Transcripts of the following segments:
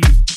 l'ange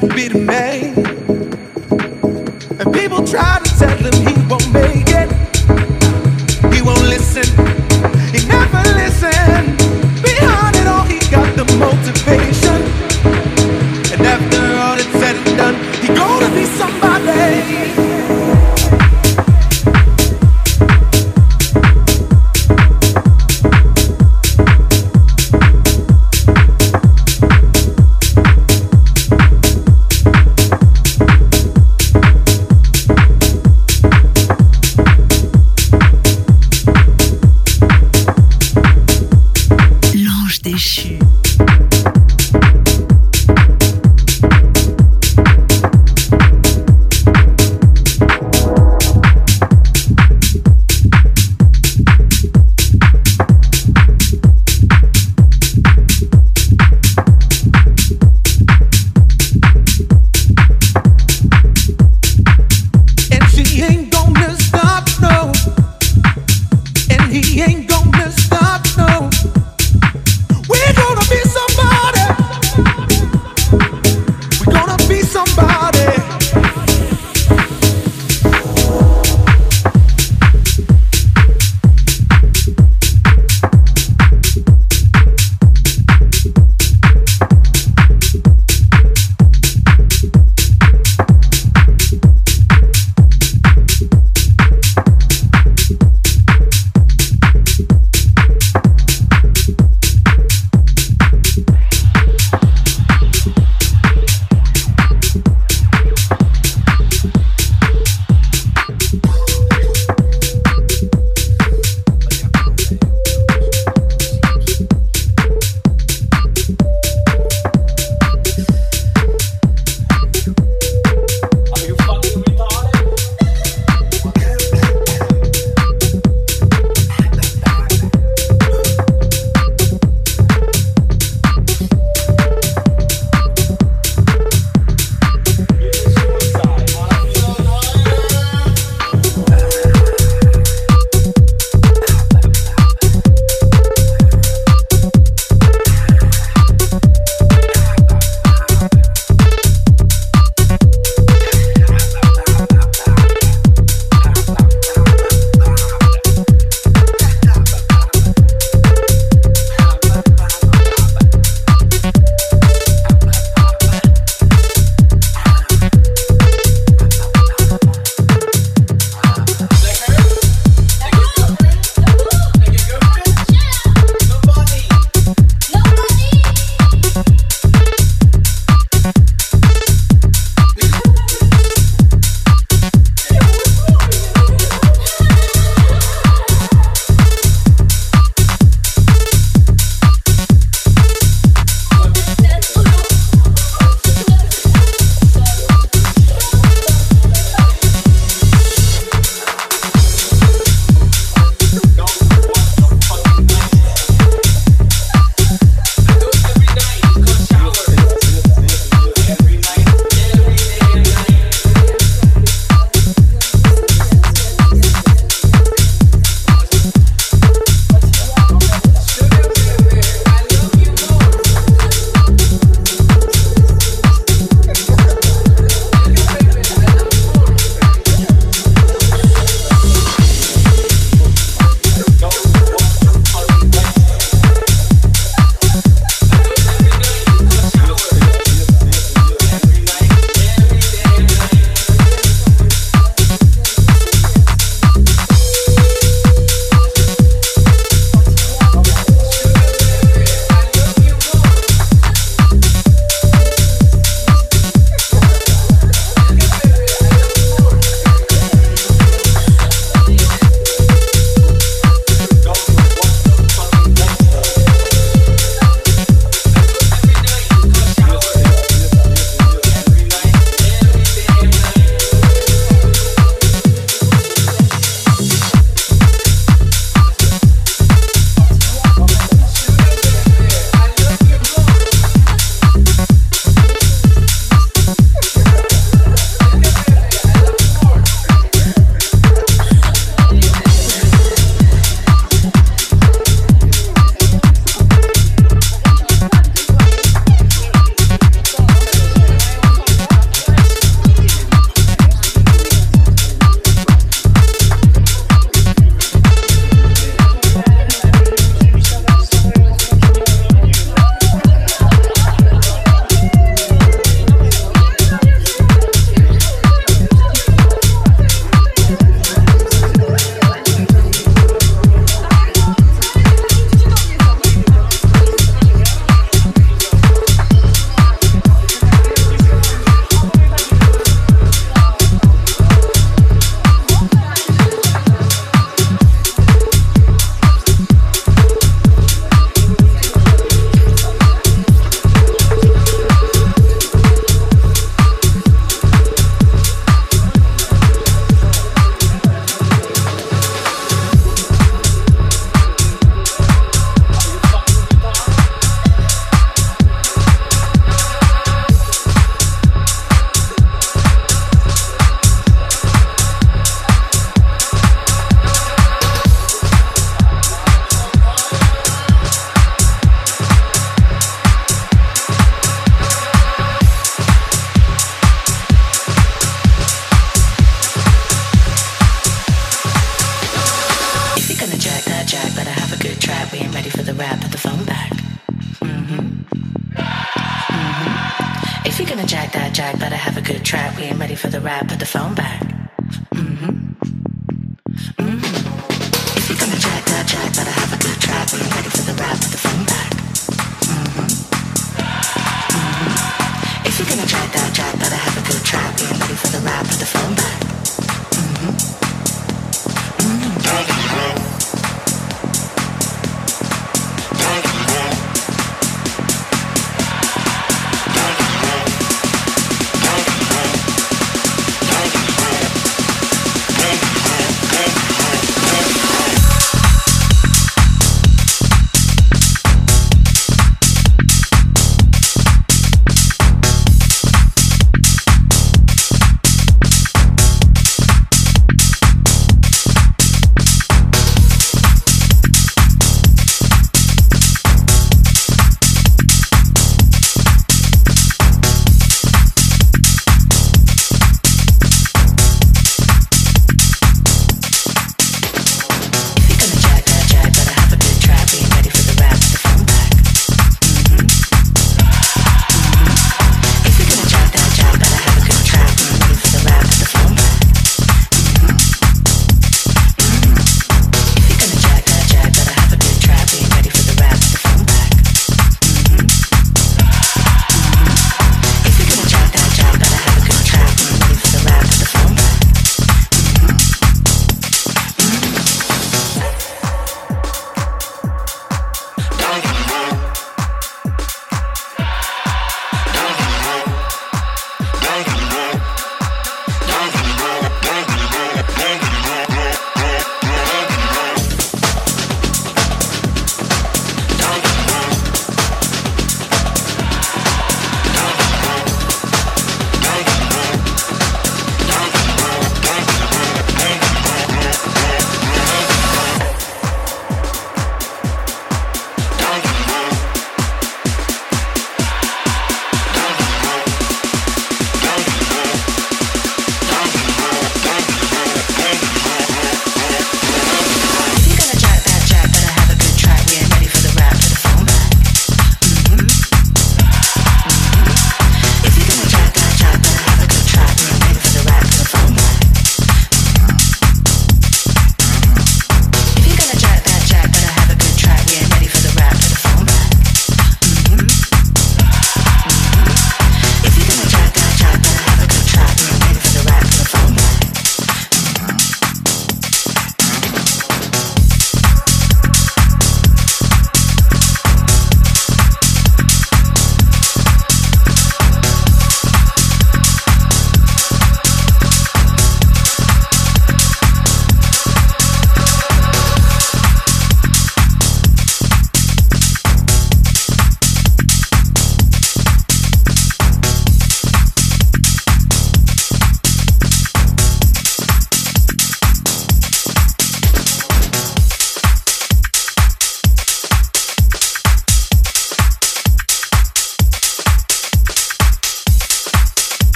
to be the man.